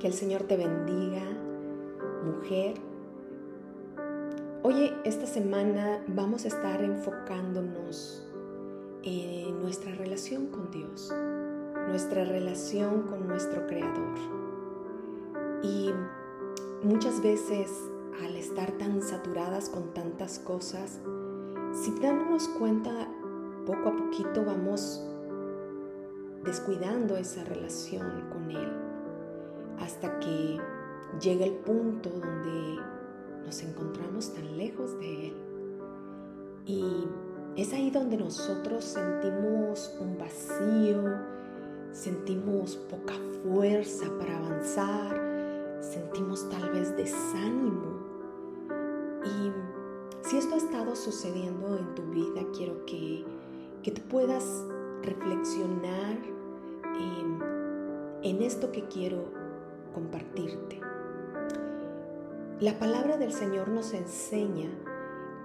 Que el Señor te bendiga, mujer. Oye, esta semana vamos a estar enfocándonos en nuestra relación con Dios, nuestra relación con nuestro Creador. Y muchas veces al estar tan saturadas con tantas cosas, si dándonos cuenta poco a poquito vamos descuidando esa relación con Él hasta que llega el punto donde nos encontramos tan lejos de Él. Y es ahí donde nosotros sentimos un vacío, sentimos poca fuerza para avanzar, sentimos tal vez desánimo. Y si esto ha estado sucediendo en tu vida, quiero que, que te puedas reflexionar en, en esto que quiero compartirte. La palabra del Señor nos enseña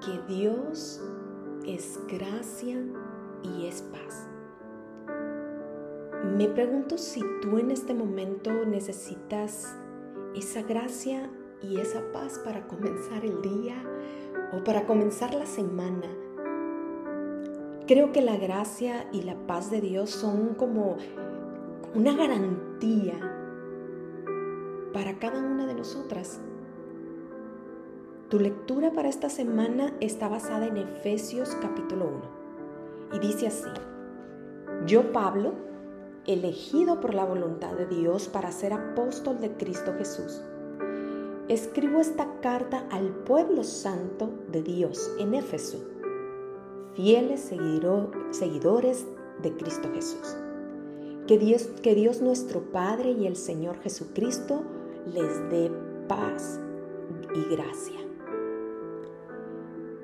que Dios es gracia y es paz. Me pregunto si tú en este momento necesitas esa gracia y esa paz para comenzar el día o para comenzar la semana. Creo que la gracia y la paz de Dios son como una garantía para cada una de nosotras. Tu lectura para esta semana está basada en Efesios capítulo 1 y dice así, yo Pablo, elegido por la voluntad de Dios para ser apóstol de Cristo Jesús, escribo esta carta al pueblo santo de Dios en Éfeso, fieles seguidores de Cristo Jesús. Que Dios, que Dios nuestro Padre y el Señor Jesucristo les dé paz y gracia.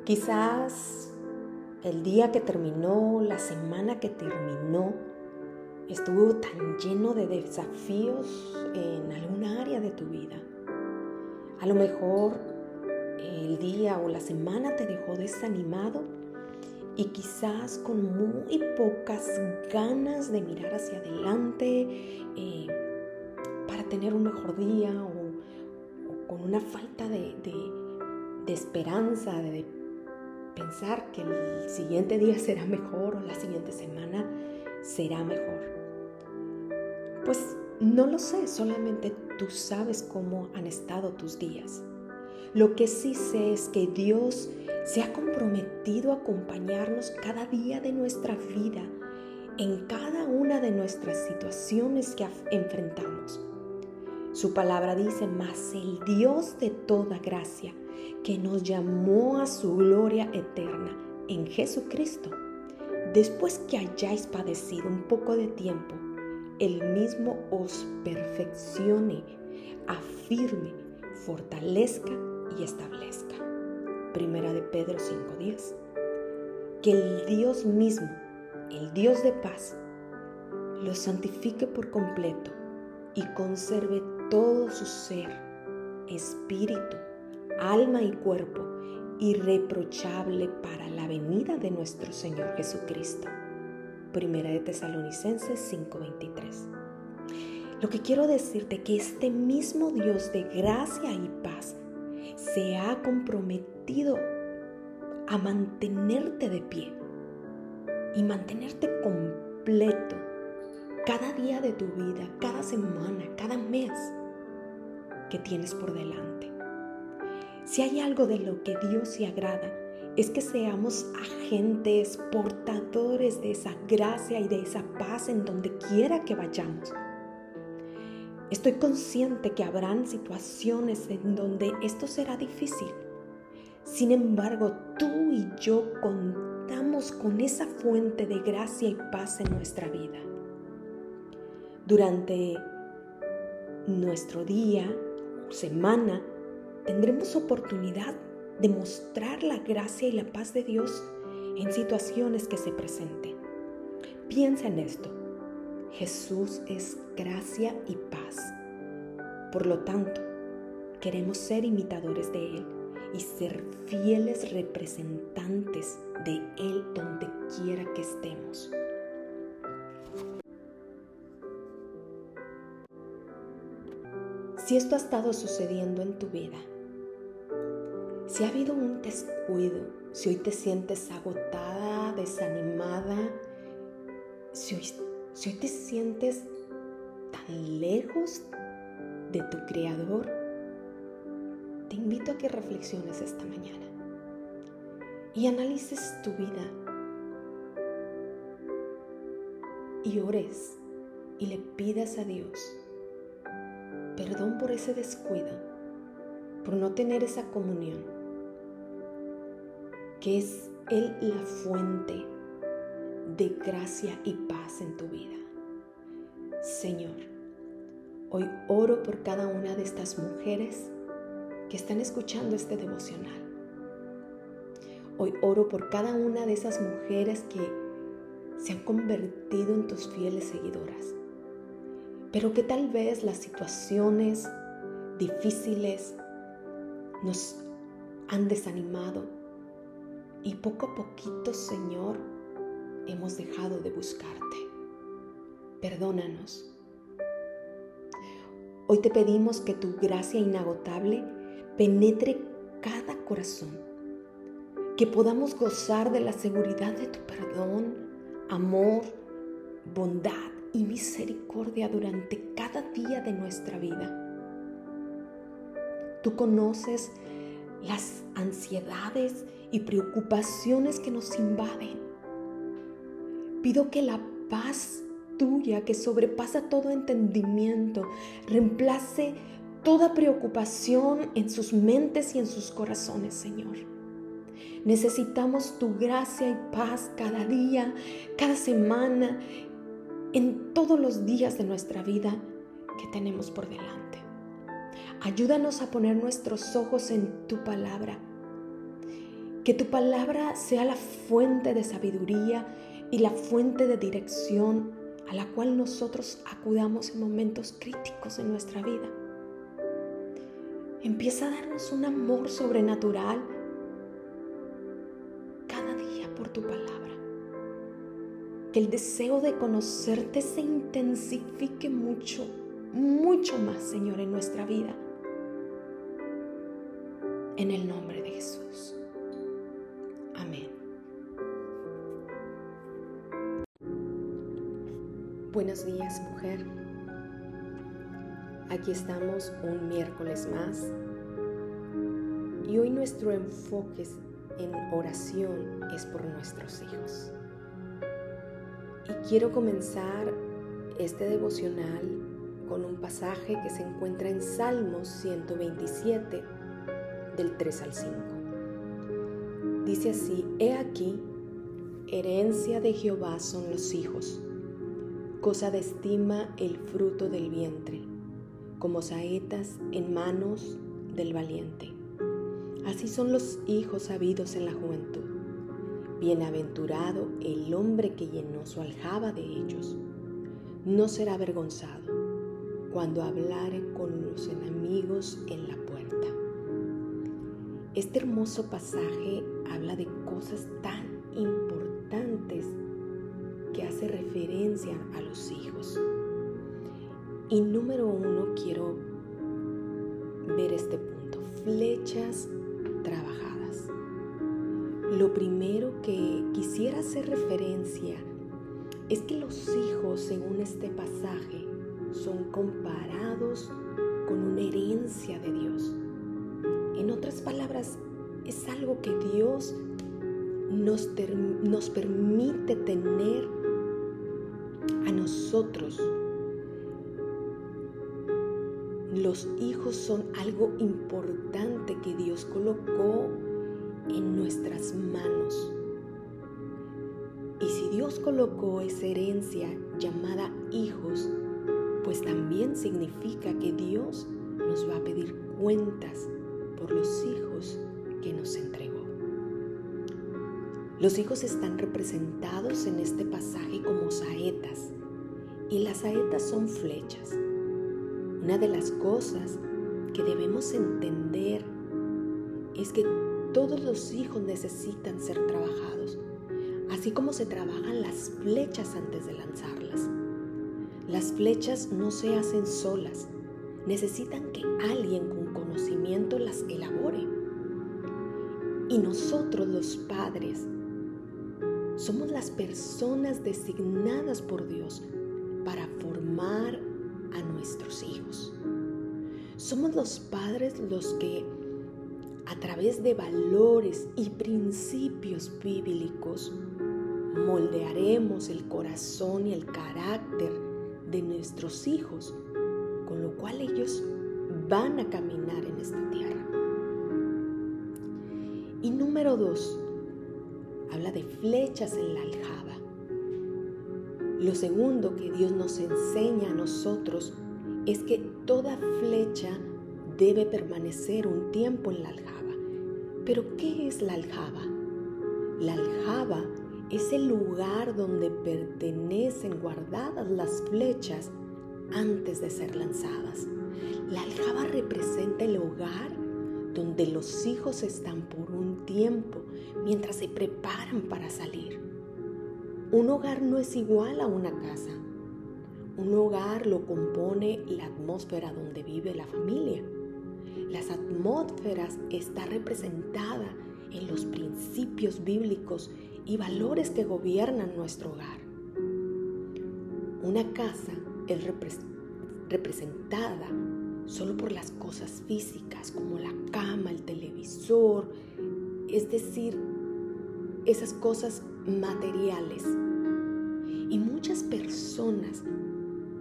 Quizás el día que terminó, la semana que terminó, estuvo tan lleno de desafíos en alguna área de tu vida. A lo mejor el día o la semana te dejó desanimado y quizás con muy pocas ganas de mirar hacia adelante eh, para tener un mejor día o, con una falta de, de esperanza, de pensar que el siguiente día será mejor o la siguiente semana será mejor. Pues no lo sé, solamente tú sabes cómo han estado tus días. Lo que sí sé es que Dios se ha comprometido a acompañarnos cada día de nuestra vida, en cada una de nuestras situaciones que enfrentamos. Su palabra dice, más el Dios de toda gracia, que nos llamó a su gloria eterna en Jesucristo, después que hayáis padecido un poco de tiempo, el mismo os perfeccione, afirme, fortalezca y establezca. Primera de Pedro 5:10. Que el Dios mismo, el Dios de paz, lo santifique por completo y conserve todo su ser, espíritu, alma y cuerpo irreprochable para la venida de nuestro Señor Jesucristo. Primera de Tesalonicenses 5:23. Lo que quiero decirte que este mismo Dios de gracia y paz se ha comprometido a mantenerte de pie y mantenerte completo cada día de tu vida, cada semana, cada mes que tienes por delante. Si hay algo de lo que Dios se agrada, es que seamos agentes portadores de esa gracia y de esa paz en donde quiera que vayamos. Estoy consciente que habrán situaciones en donde esto será difícil. Sin embargo, tú y yo contamos con esa fuente de gracia y paz en nuestra vida. Durante nuestro día semana tendremos oportunidad de mostrar la gracia y la paz de Dios en situaciones que se presenten. Piensa en esto. Jesús es gracia y paz. Por lo tanto, queremos ser imitadores de Él y ser fieles representantes de Él donde quiera que estemos. Si esto ha estado sucediendo en tu vida, si ha habido un descuido, si hoy te sientes agotada, desanimada, si hoy, te sientes tan lejos de tu Creador, te invito a que reflexiones esta mañana y analices tu vida y ores y le pidas a Dios perdón por ese descuido, por no tener esa comunión, que es Él la fuente de gracia y paz en tu vida. Señor, hoy oro por cada una de estas mujeres que están escuchando este devocional. Hoy oro por cada una de esas mujeres que se han convertido en tus fieles seguidoras, pero que tal vez las situaciones difíciles nos han desanimado y poco a poquito, Señor, hemos dejado de buscarte. Perdónanos. Hoy te pedimos que tu gracia inagotable penetre cada corazón, que podamos gozar de la seguridad de tu perdón, amor, bondad y misericordia durante cada día de nuestra vida. Tú conoces las ansiedades y preocupaciones que nos invaden. Pido que la paz tuya que sobrepasa todo entendimiento reemplace toda preocupación en sus mentes y en sus corazones, Señor. Necesitamos tu gracia y paz cada día, cada semana, en todos los días de nuestra vida que tenemos por delante. Ayúdanos a poner nuestros ojos en tu palabra. Que tu palabra sea la fuente de sabiduría y la fuente de dirección a la cual nosotros acudamos en momentos críticos de nuestra vida. Empieza a darnos un amor sobrenatural cada día por tu palabra. Que el deseo de conocerte se intensifique mucho, mucho más, Señor, en nuestra vida. En el nombre de Jesús. Amén. Buenos días, mujer. Aquí estamos un miércoles más y hoy nuestro enfoque en oración es por nuestros hijos. Y quiero comenzar este devocional con un pasaje que se encuentra en Salmos 127 del 3 al 5. Dice así, He aquí, herencia de Jehová son los hijos, cosa de estima el fruto del vientre como saetas en manos del valiente. Así son los hijos habidos en la juventud. Bienaventurado el hombre que llenó su aljaba de ellos. No será avergonzado cuando hablare con los enemigos en la puerta. Este hermoso pasaje habla de cosas tan importantes que hace referencia a los hijos. Y número uno, quiero ver este punto, flechas. Lo primero que quisiera hacer referencia es que los hijos, según este pasaje, son comparados con una herencia de Dios. En otras palabras, es algo que Dios nos, nos permite tener a nosotros los hijos son algo importante que Dios colocó en nuestras manos. Y si Dios colocó esa herencia llamada hijos, pues también significa que Dios nos va a pedir cuentas por los hijos que nos entregó. Los hijos están representados en este pasaje como saetas y las saetas son flechas. Una de las cosas que debemos entender es que todos los hijos necesitan ser trabajados, así como se trabajan las flechas antes de lanzarlas. Las flechas no se hacen solas, necesitan que alguien con conocimiento las elabore. Y nosotros los padres somos las personas designadas por Dios para formar a nuestros hijos. Somos los padres los que a través de valores y principios bíblicos moldearemos el corazón y el carácter de nuestros hijos, con lo cual ellos van a caminar en esta tierra. Y número dos, habla de flechas en la aljaba. Lo segundo que Dios nos enseña a nosotros es que toda flecha debe permanecer un tiempo en la aljaba. Pero ¿qué es la aljaba? La aljaba es el lugar donde pertenecen guardadas las flechas antes de ser lanzadas. La aljaba representa el hogar donde los hijos están por un tiempo mientras se preparan para salir. Un hogar no es igual a una casa. Un hogar lo compone la atmósfera donde vive la familia. Las atmósferas está representada en los principios bíblicos y valores que gobiernan nuestro hogar. Una casa es representada solo por las cosas físicas como la cama, el televisor, es decir, esas cosas materiales. Y muchas personas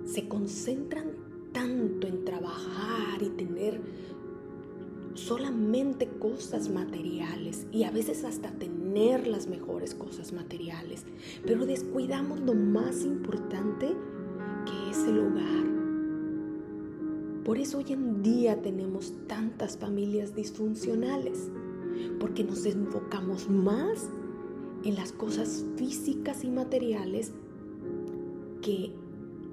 se concentran tanto en trabajar y tener solamente cosas materiales y a veces hasta tener las mejores cosas materiales, pero descuidamos lo más importante que es el hogar. Por eso hoy en día tenemos tantas familias disfuncionales, porque nos enfocamos más en las cosas físicas y materiales que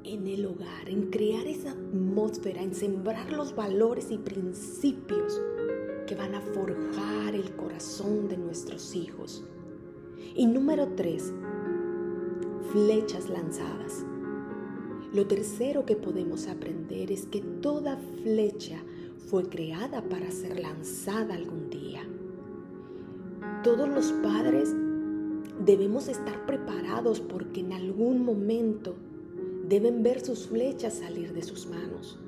en el hogar, en crear esa atmósfera, en sembrar los valores y principios que van a forjar el corazón de nuestros hijos. Y número tres, flechas lanzadas. Lo tercero que podemos aprender es que toda flecha fue creada para ser lanzada algún día. Todos los padres debemos estar preparados porque en algún momento deben ver sus flechas salir de sus manos.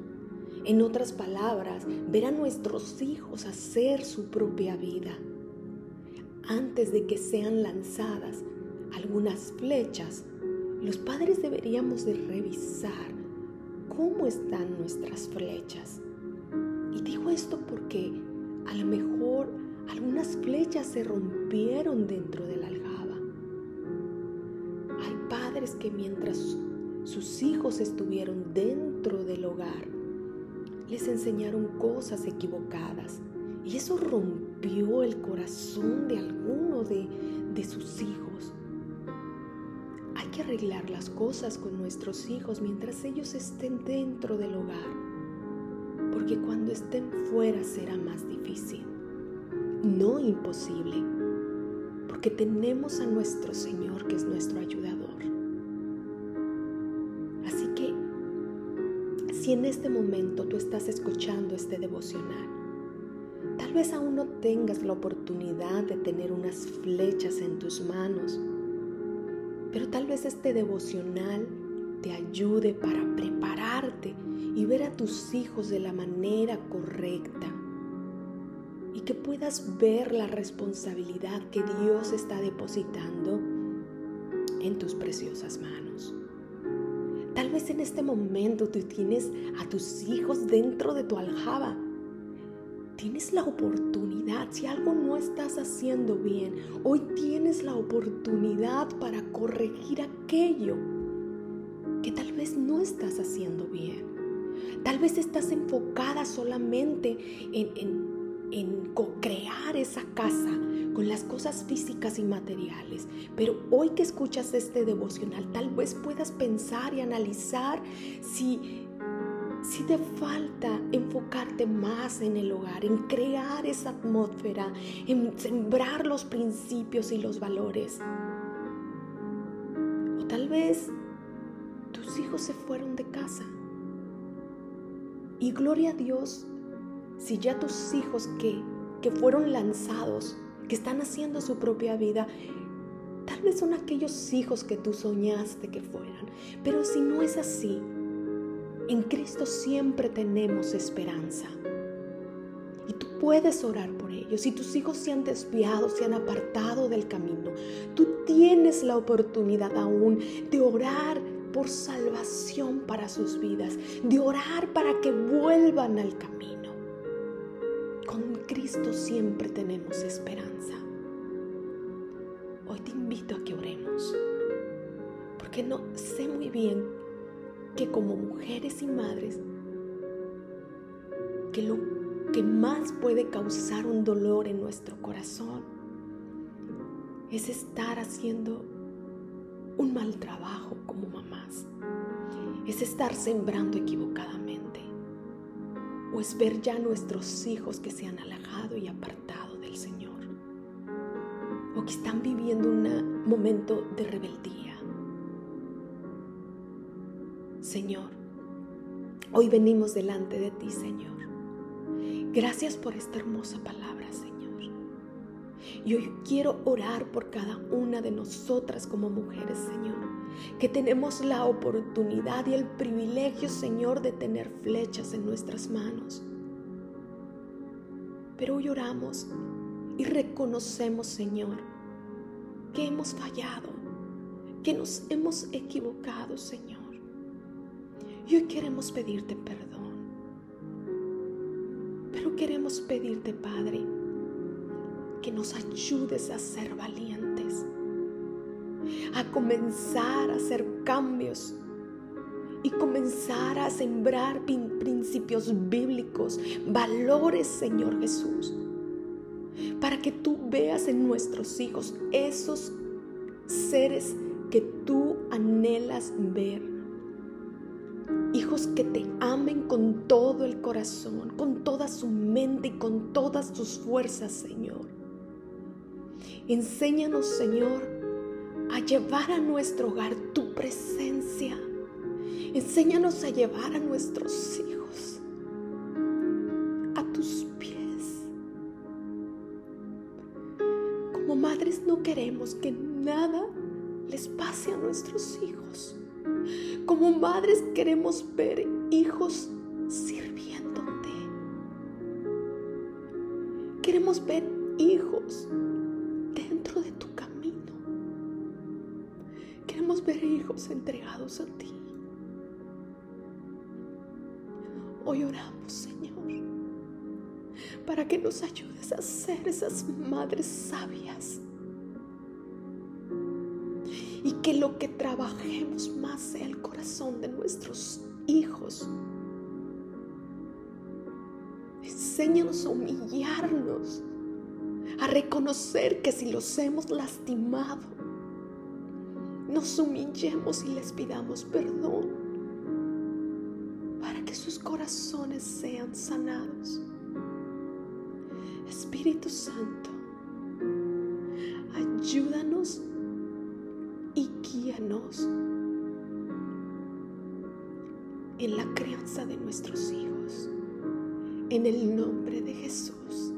En otras palabras, ver a nuestros hijos hacer su propia vida. Antes de que sean lanzadas algunas flechas, los padres deberíamos de revisar cómo están nuestras flechas. Y digo esto porque a lo mejor algunas flechas se rompieron dentro de la aljaba. Hay padres que mientras sus hijos estuvieron dentro del hogar, les enseñaron cosas equivocadas y eso rompió el corazón de alguno de, de sus hijos. Hay que arreglar las cosas con nuestros hijos mientras ellos estén dentro del hogar, porque cuando estén fuera será más difícil, no imposible, porque tenemos a nuestro Señor que es nuestro ayudador. Si en este momento tú estás escuchando este devocional, tal vez aún no tengas la oportunidad de tener unas flechas en tus manos, pero tal vez este devocional te ayude para prepararte y ver a tus hijos de la manera correcta y que puedas ver la responsabilidad que Dios está depositando en tus preciosas manos. Tal vez en este momento tú tienes a tus hijos dentro de tu aljaba. Tienes la oportunidad, si algo no estás haciendo bien, hoy tienes la oportunidad para corregir aquello que tal vez no estás haciendo bien. Tal vez estás enfocada solamente en, en en co-crear esa casa con las cosas físicas y materiales. Pero hoy que escuchas este devocional, tal vez puedas pensar y analizar si, si te falta enfocarte más en el hogar, en crear esa atmósfera, en sembrar los principios y los valores. O tal vez tus hijos se fueron de casa Y gloria a Dios si ya tus hijos que, que fueron lanzados, que están haciendo su propia vida, tal vez son aquellos hijos que tú soñaste que fueran. Pero si no es así, en Cristo siempre tenemos esperanza. Y tú puedes orar por ellos. Si tus hijos se han desviado, se han apartado del camino, tú tienes la oportunidad aún de orar por salvación para sus vidas, de orar para que vuelvan al camino. Con Cristo siempre tenemos esperanza. Hoy te invito a que oremos, porque no sé muy bien que como mujeres y madres, que lo que más puede causar un dolor en nuestro corazón es estar haciendo un mal trabajo como mamás. Es estar sembrando equivocadamente. O es ver ya nuestros hijos que se han alejado y apartado del Señor. O que están viviendo un momento de rebeldía. Señor, hoy venimos delante de ti, Señor. Gracias por esta hermosa palabra, Señor. Y hoy quiero orar por cada una de nosotras como mujeres, Señor, que tenemos la oportunidad y el privilegio, Señor, de tener flechas en nuestras manos. Pero hoy oramos y reconocemos, Señor, que hemos fallado, que nos hemos equivocado, Señor. Y hoy queremos pedirte perdón. Pero queremos pedirte, Padre, que nos ayudes a ser valientes, a comenzar a hacer cambios y comenzar a sembrar principios bíblicos, valores, Señor Jesús, para que tú veas en nuestros hijos esos seres que tú anhelas ver. Hijos que te amen con todo el corazón, con toda su mente y con todas sus fuerzas, Señor. Enséñanos, Señor, llevar a nuestro hogar tu presencia. Enséñanos a llevar a nuestros hijos a tus pies. Como madres no queremos que nada les pase a nuestros hijos. Como madres queremos ver hijos sirviéndote. Queremos ver hijos entregados a ti. Hoy oramos, Señor, para que nos ayudes a ser esas madres sabias. Y que lo que trabajemos más sea el corazón de nuestros hijos. Enséñanos a humillarnos, a reconocer que si los hemos lastimado, nos humillemos y les pidamos perdón para que sus corazones sean sanados. Espíritu Santo, ayúdanos y guíanos en la crianza de nuestros hijos. En el nombre de Jesús.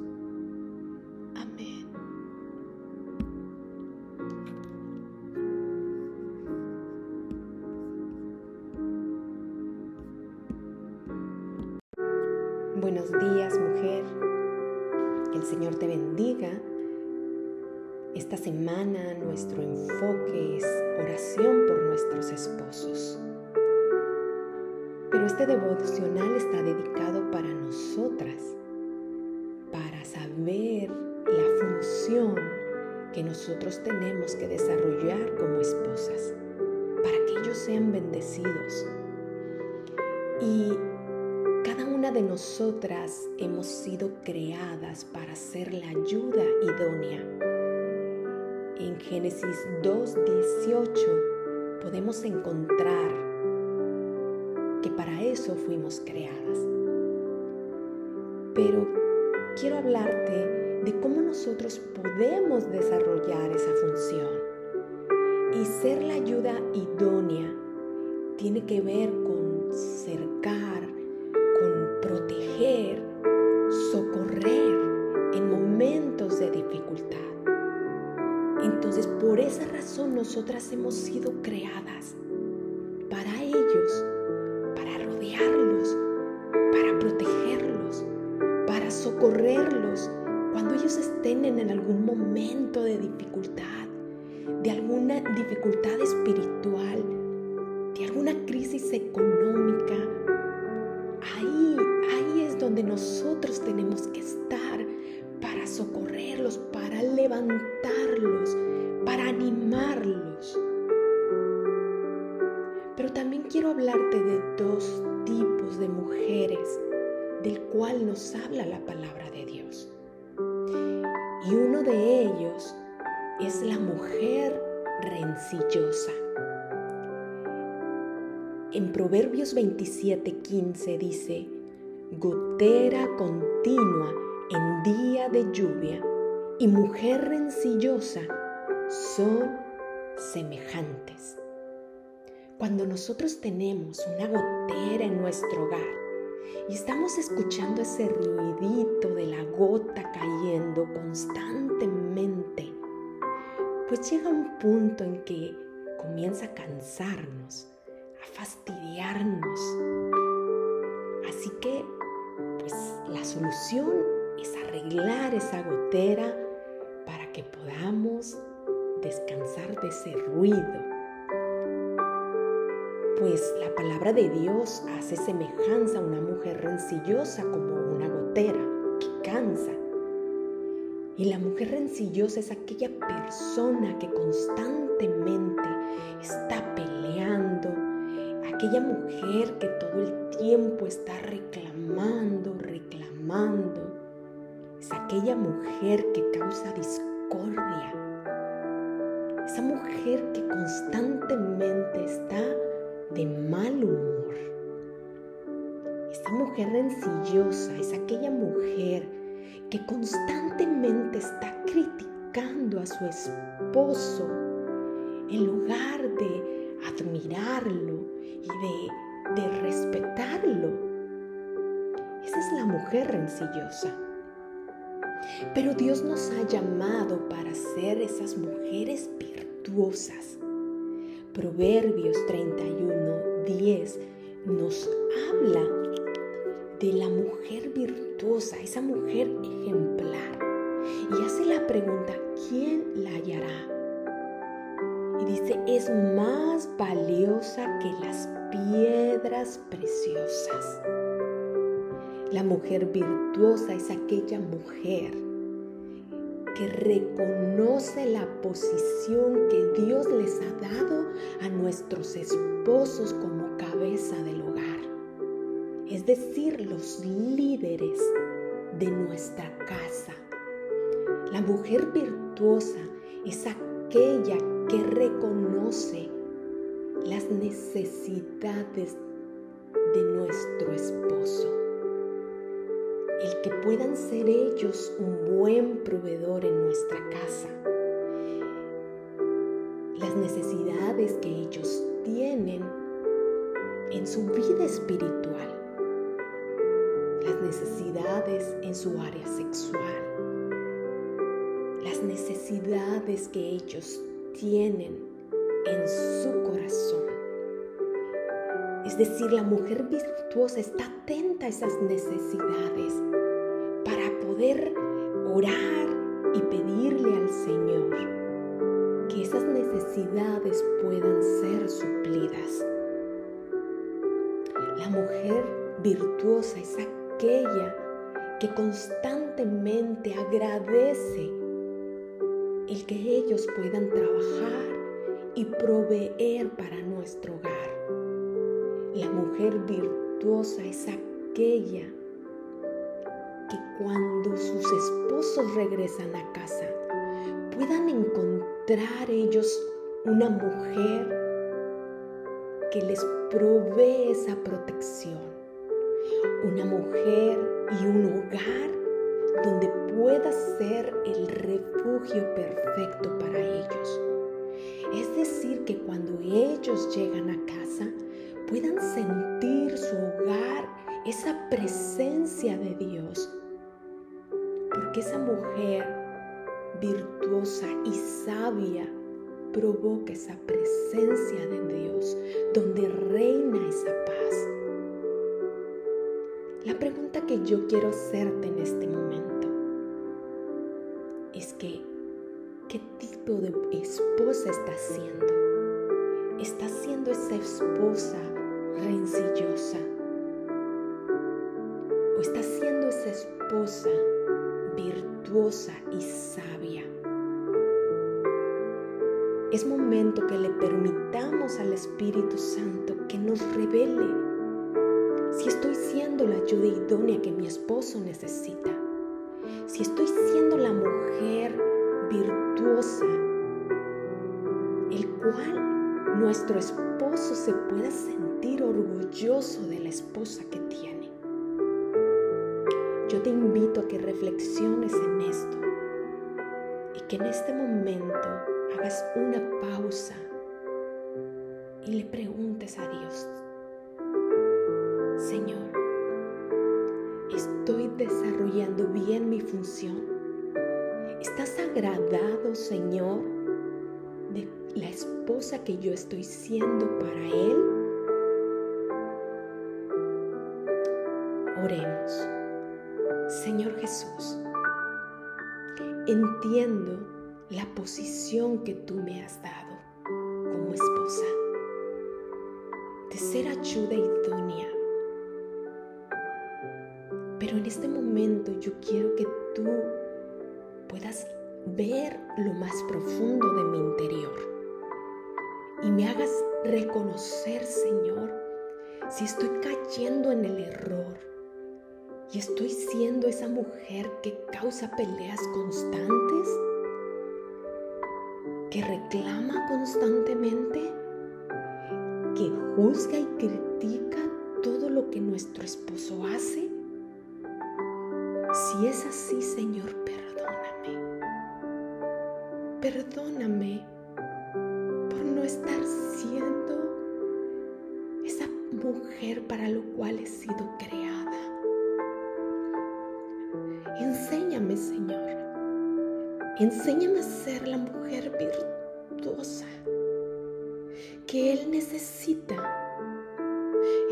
Que nosotros tenemos que desarrollar como esposas, para que ellos sean bendecidos. Y de nosotras hemos sido creadas para ser la ayuda idónea. En Génesis 2.18 podemos encontrar que para eso fuimos creadas. Pero quiero hablarte de cómo nosotros podemos desarrollar esa función. Y ser la ayuda idónea tiene que ver con cercar, con proteger, socorrer en momentos de dificultad. Entonces, por esa razón nosotras hemos sido creadas para ellos, para rodearlos, para protegerlos, para socorrerlos cuando ellos estén en algún momento de dificultad, de alguna dificultad espiritual, de alguna crisis económica. Ahí, ahí es donde nosotros tenemos que estar para socorrerlos, para levantarlos, para animarlos. Pero también quiero hablarte de dos tipos de mujeres del cual nos habla la palabra de Dios. Y uno de ellos es la mujer rencillosa. En Proverbios 27:15 dice, gotera continua en día de lluvia y mujer rencillosa son semejantes. Cuando nosotros tenemos una gotera en nuestro hogar y estamos escuchando ese ruidito de la gota cayendo constantemente, pues llega un punto en que comienza a cansarnos, a fastidiarnos. Así que, pues la solución es arreglar esa gotera para que podamos descansar de ese ruido. Pues la palabra de Dios hace semejanza a una mujer rencillosa como una gotera que cansa. Y la mujer rencillosa es aquella persona que constantemente está peleando, aquella mujer que todo el tiempo está reclamando, reclamando, es aquella mujer que causa discordia. Esa mujer que constantemente está de mal humor. Esa mujer rencillosa es aquella mujer que constantemente está criticando a su esposo en lugar de admirarlo y de, de respetarlo. Esa es la mujer rencillosa. Pero Dios nos ha llamado para ser esas mujeres virtuosas. Proverbios 31, 10 nos habla de la mujer virtuosa, esa mujer ejemplar. Y hace la pregunta, ¿quién la hallará? Y dice, es más valiosa que las piedras preciosas. La mujer virtuosa es aquella mujer que reconoce la posición que Dios les ha dado a nuestros esposos como cabeza del hogar, es decir, los líderes de nuestra casa. La mujer virtuosa es aquella que reconoce las necesidades de nuestro esposo el que puedan ser ellos un buen proveedor en nuestra casa. Las necesidades que ellos tienen en su vida espiritual. Las necesidades en su área sexual. Las necesidades que ellos tienen en su corazón. Es decir, la mujer virtuosa está atenta a esas necesidades para poder orar y pedirle al Señor que esas necesidades puedan ser suplidas. La mujer virtuosa es aquella que constantemente agradece el que ellos puedan trabajar y proveer para nuestro hogar. La mujer virtuosa es aquella que cuando sus esposos regresan a casa puedan encontrar ellos una mujer que les provee esa protección. Una mujer y un hogar donde pueda ser el refugio perfecto para ellos. Es decir, que cuando ellos llegan a casa, puedan sentir su hogar esa presencia de Dios. Porque esa mujer virtuosa y sabia provoca esa presencia de Dios, donde reina esa paz. La pregunta que yo quiero hacerte en este momento es que, ¿qué tipo de esposa estás siendo? ¿Estás siendo esa esposa rencillosa? ¿O estás siendo esa esposa virtuosa y sabia? Es momento que le permitamos al Espíritu Santo que nos revele si estoy siendo la ayuda idónea que mi esposo necesita, si estoy siendo la mujer virtuosa, el cual nuestro esposo se pueda sentir orgulloso de la esposa que tiene. Yo te invito a que reflexiones en esto y que en este momento hagas una pausa y le preguntes a Dios, Señor, ¿estoy desarrollando bien mi función? ¿Estás agradado, Señor, que yo estoy siendo para Él? Oremos. Señor Jesús, entiendo la posición que tú me has dado como esposa, de ser ayuda idónea. Pero en este momento yo quiero que tú puedas ver lo más profundo de mi interior y me hagas reconocer, Señor, si estoy cayendo en el error y estoy siendo esa mujer que causa peleas constantes que reclama constantemente, que juzga y critica todo lo que nuestro esposo hace? Si es así, Señor, perdóname. Perdóname mujer para lo cual he sido creada. Enséñame, Señor Enséñame a ser la mujer virtuosa que Él necesita.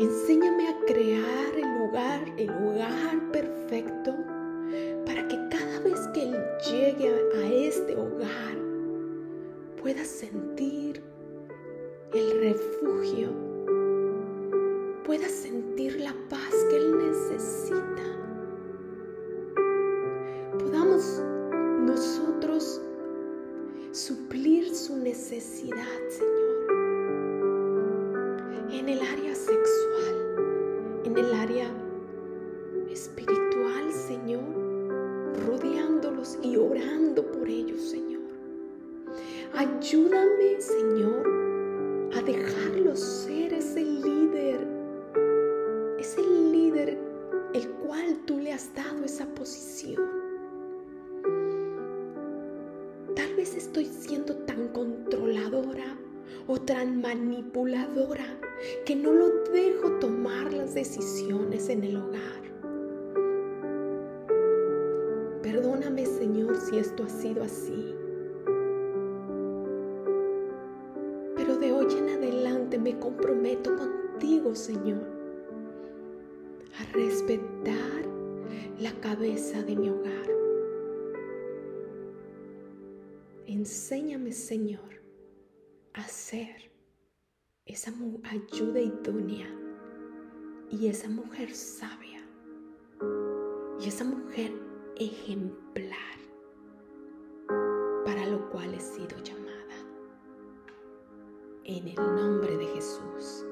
Enséñame a crear el lugar, el hogar perfecto para que cada vez que Él llegue a, este hogar pueda sentir el refugio, pueda sentir la paz que Él necesita. Podamos nosotros suplir su necesidad, estoy siendo tan controladora o tan manipuladora que no lo dejo tomar las decisiones en el hogar. Perdóname Señor si esto ha sido así. Pero de hoy en adelante me comprometo contigo Señor a respetar la cabeza de mi hogar Enséñame, Señor, a ser esa ayuda idónea y esa mujer sabia y esa mujer ejemplar para lo cual he sido llamada. En el nombre de Jesús.